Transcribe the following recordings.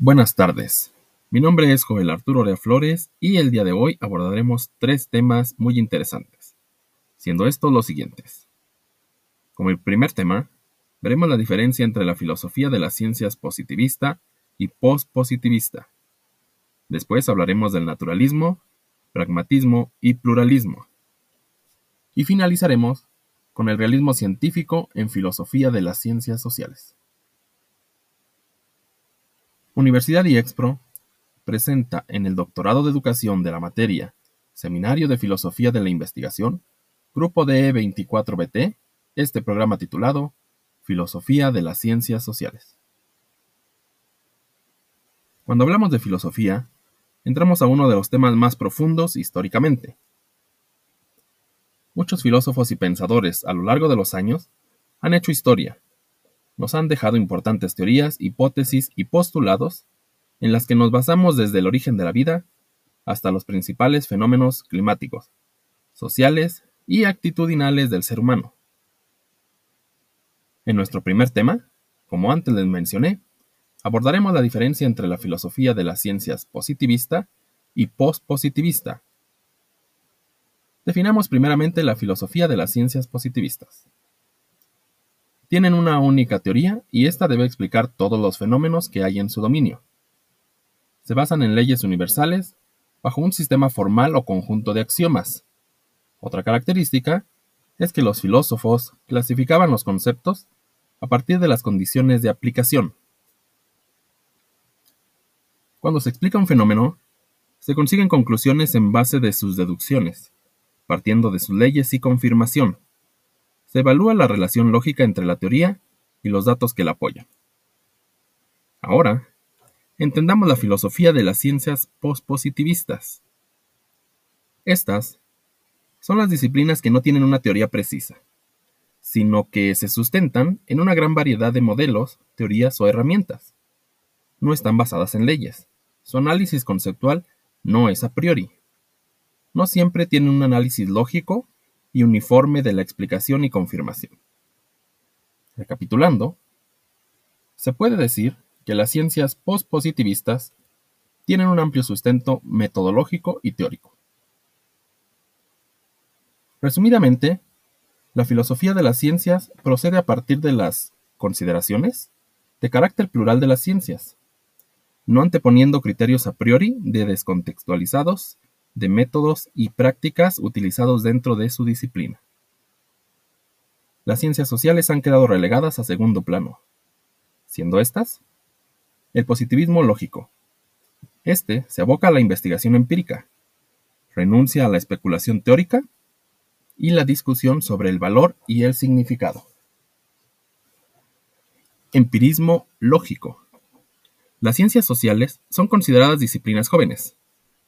Buenas tardes. Mi nombre es Joel Arturo Orea Flores y el día de hoy abordaremos tres temas muy interesantes, siendo estos los siguientes. Como el primer tema, veremos la diferencia entre la filosofía de las ciencias positivista y postpositivista. Después hablaremos del naturalismo, pragmatismo y pluralismo. Y finalizaremos con el realismo científico en filosofía de las ciencias sociales. Universidad IEXPRO presenta en el Doctorado de Educación de la materia Seminario de Filosofía de la Investigación, Grupo de 24BT, este programa titulado Filosofía de las Ciencias Sociales. Cuando hablamos de filosofía, entramos a uno de los temas más profundos históricamente. Muchos filósofos y pensadores a lo largo de los años han hecho historia, nos han dejado importantes teorías, hipótesis y postulados en las que nos basamos desde el origen de la vida hasta los principales fenómenos climáticos, sociales y actitudinales del ser humano. En nuestro primer tema, como antes les mencioné, abordaremos la diferencia entre la filosofía de las ciencias positivista y postpositivista. Definamos primeramente la filosofía de las ciencias positivistas tienen una única teoría y esta debe explicar todos los fenómenos que hay en su dominio. Se basan en leyes universales bajo un sistema formal o conjunto de axiomas. Otra característica es que los filósofos clasificaban los conceptos a partir de las condiciones de aplicación. Cuando se explica un fenómeno, se consiguen conclusiones en base de sus deducciones, partiendo de sus leyes y confirmación se evalúa la relación lógica entre la teoría y los datos que la apoyan. Ahora, entendamos la filosofía de las ciencias pospositivistas. Estas son las disciplinas que no tienen una teoría precisa, sino que se sustentan en una gran variedad de modelos, teorías o herramientas. No están basadas en leyes. Su análisis conceptual no es a priori. No siempre tienen un análisis lógico y uniforme de la explicación y confirmación. Recapitulando, se puede decir que las ciencias postpositivistas tienen un amplio sustento metodológico y teórico. Resumidamente, la filosofía de las ciencias procede a partir de las consideraciones de carácter plural de las ciencias, no anteponiendo criterios a priori de descontextualizados de métodos y prácticas utilizados dentro de su disciplina. Las ciencias sociales han quedado relegadas a segundo plano, siendo estas el positivismo lógico. Este se aboca a la investigación empírica, renuncia a la especulación teórica y la discusión sobre el valor y el significado. Empirismo lógico. Las ciencias sociales son consideradas disciplinas jóvenes,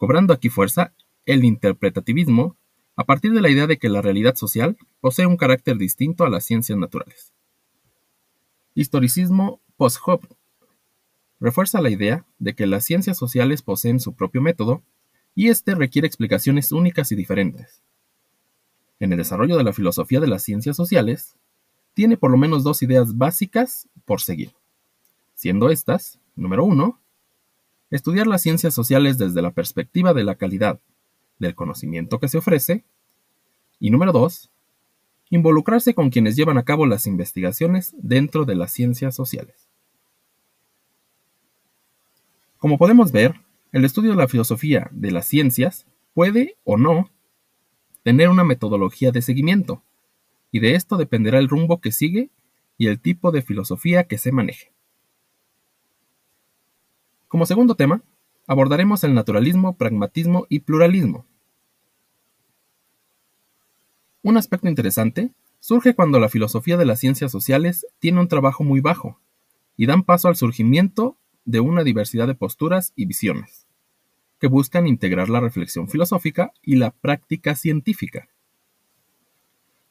cobrando aquí fuerza el interpretativismo a partir de la idea de que la realidad social posee un carácter distinto a las ciencias naturales. Historicismo post-Hobbes refuerza la idea de que las ciencias sociales poseen su propio método y éste requiere explicaciones únicas y diferentes. En el desarrollo de la filosofía de las ciencias sociales, tiene por lo menos dos ideas básicas por seguir, siendo estas, número uno, Estudiar las ciencias sociales desde la perspectiva de la calidad del conocimiento que se ofrece. Y número dos, involucrarse con quienes llevan a cabo las investigaciones dentro de las ciencias sociales. Como podemos ver, el estudio de la filosofía de las ciencias puede o no tener una metodología de seguimiento, y de esto dependerá el rumbo que sigue y el tipo de filosofía que se maneje. Como segundo tema, abordaremos el naturalismo, pragmatismo y pluralismo. Un aspecto interesante surge cuando la filosofía de las ciencias sociales tiene un trabajo muy bajo y dan paso al surgimiento de una diversidad de posturas y visiones, que buscan integrar la reflexión filosófica y la práctica científica.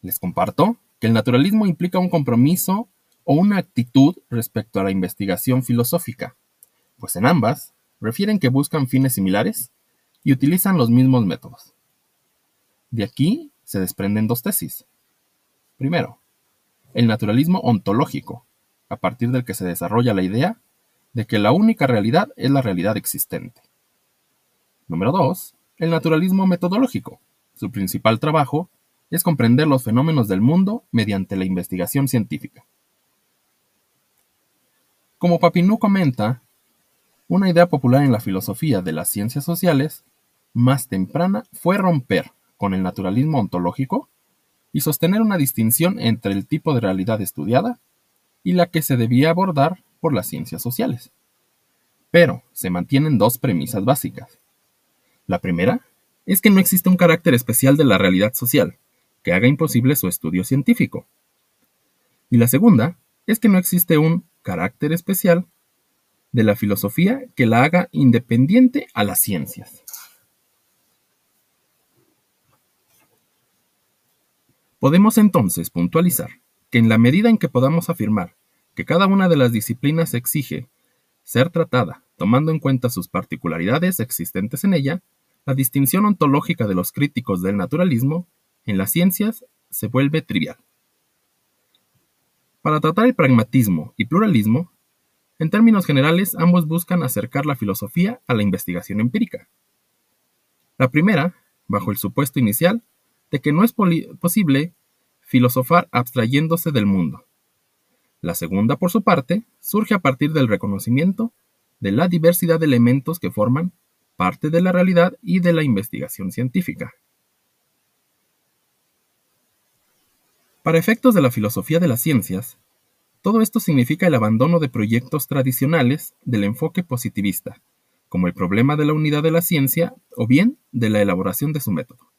Les comparto que el naturalismo implica un compromiso o una actitud respecto a la investigación filosófica, pues en ambas refieren que buscan fines similares y utilizan los mismos métodos. De aquí se desprenden dos tesis. Primero, el naturalismo ontológico, a partir del que se desarrolla la idea de que la única realidad es la realidad existente. Número 2. El naturalismo metodológico. Su principal trabajo es comprender los fenómenos del mundo mediante la investigación científica. Como Papineau comenta, una idea popular en la filosofía de las ciencias sociales más temprana fue romper con el naturalismo ontológico y sostener una distinción entre el tipo de realidad estudiada y la que se debía abordar por las ciencias sociales. Pero se mantienen dos premisas básicas. La primera es que no existe un carácter especial de la realidad social que haga imposible su estudio científico. Y la segunda es que no existe un carácter especial de la filosofía que la haga independiente a las ciencias. Podemos entonces puntualizar que en la medida en que podamos afirmar que cada una de las disciplinas exige ser tratada tomando en cuenta sus particularidades existentes en ella, la distinción ontológica de los críticos del naturalismo en las ciencias se vuelve trivial. Para tratar el pragmatismo y pluralismo, en términos generales ambos buscan acercar la filosofía a la investigación empírica. La primera, bajo el supuesto inicial de que no es posible filosofar abstrayéndose del mundo. La segunda, por su parte, surge a partir del reconocimiento de la diversidad de elementos que forman parte de la realidad y de la investigación científica. Para efectos de la filosofía de las ciencias, todo esto significa el abandono de proyectos tradicionales del enfoque positivista, como el problema de la unidad de la ciencia o bien de la elaboración de su método.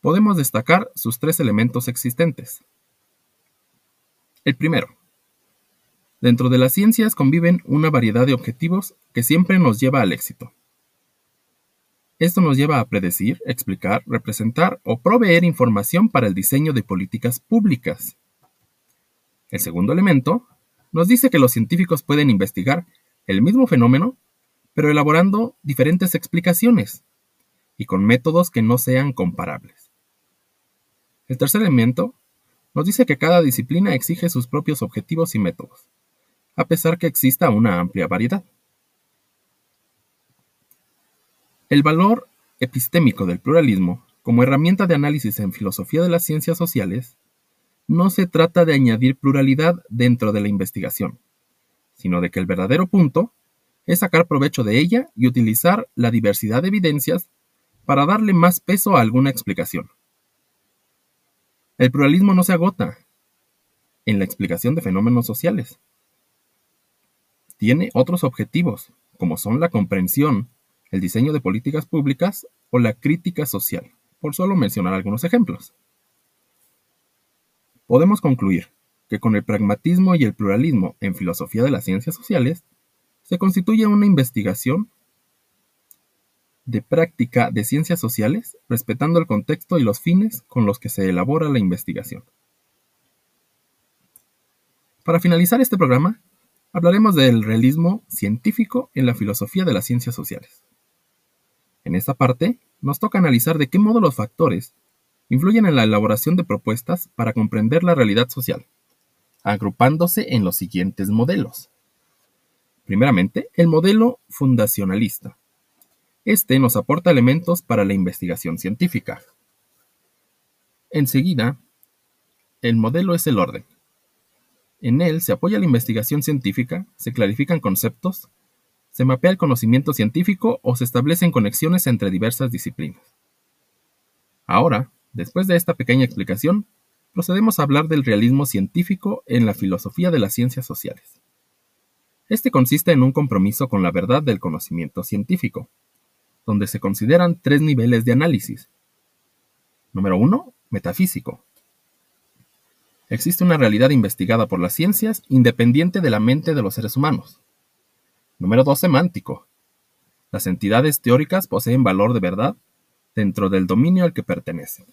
Podemos destacar sus tres elementos existentes. El primero, Dentro de las ciencias conviven una variedad de objetivos que siempre nos lleva al éxito. Esto nos lleva a predecir, explicar, representar o proveer información para el diseño de políticas públicas. El segundo elemento nos dice que los científicos pueden investigar el mismo fenómeno, pero elaborando diferentes explicaciones y con métodos que no sean comparables. El tercer elemento nos dice que cada disciplina exige sus propios objetivos y métodos a pesar que exista una amplia variedad. El valor epistémico del pluralismo, como herramienta de análisis en filosofía de las ciencias sociales, no se trata de añadir pluralidad dentro de la investigación, sino de que el verdadero punto es sacar provecho de ella y utilizar la diversidad de evidencias para darle más peso a alguna explicación. El pluralismo no se agota en la explicación de fenómenos sociales, tiene otros objetivos, como son la comprensión, el diseño de políticas públicas o la crítica social, por solo mencionar algunos ejemplos. Podemos concluir que con el pragmatismo y el pluralismo en filosofía de las ciencias sociales, se constituye una investigación de práctica de ciencias sociales, respetando el contexto y los fines con los que se elabora la investigación. Para finalizar este programa, hablaremos del realismo científico en la filosofía de las ciencias sociales. En esta parte, nos toca analizar de qué modo los factores influyen en la elaboración de propuestas para comprender la realidad social, agrupándose en los siguientes modelos. Primeramente, el modelo fundacionalista. Este nos aporta elementos para la investigación científica. Enseguida, el modelo es el orden. En él se apoya la investigación científica, se clarifican conceptos, se mapea el conocimiento científico o se establecen conexiones entre diversas disciplinas. Ahora, después de esta pequeña explicación, procedemos a hablar del realismo científico en la filosofía de las ciencias sociales. Este consiste en un compromiso con la verdad del conocimiento científico, donde se consideran tres niveles de análisis. Número 1. Metafísico, Existe una realidad investigada por las ciencias independiente de la mente de los seres humanos. Número 2. Semántico. Las entidades teóricas poseen valor de verdad dentro del dominio al que pertenecen.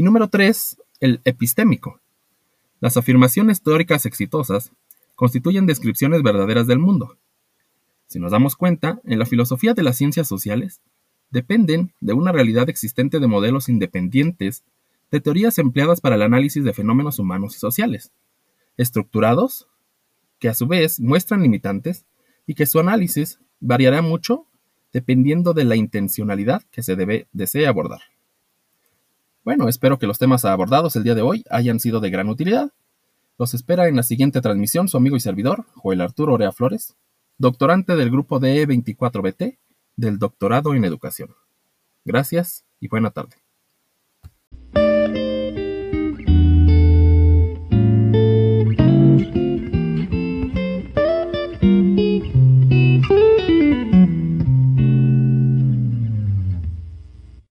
Y número 3. El epistémico. Las afirmaciones teóricas exitosas constituyen descripciones verdaderas del mundo. Si nos damos cuenta, en la filosofía de las ciencias sociales, dependen de una realidad existente de modelos independientes de teorías empleadas para el análisis de fenómenos humanos y sociales, estructurados que a su vez muestran limitantes y que su análisis variará mucho dependiendo de la intencionalidad que se debe, desee abordar. Bueno, espero que los temas abordados el día de hoy hayan sido de gran utilidad. Los espera en la siguiente transmisión su amigo y servidor, Joel Arturo Orea Flores, doctorante del grupo de 24BT del Doctorado en Educación. Gracias y buena tarde.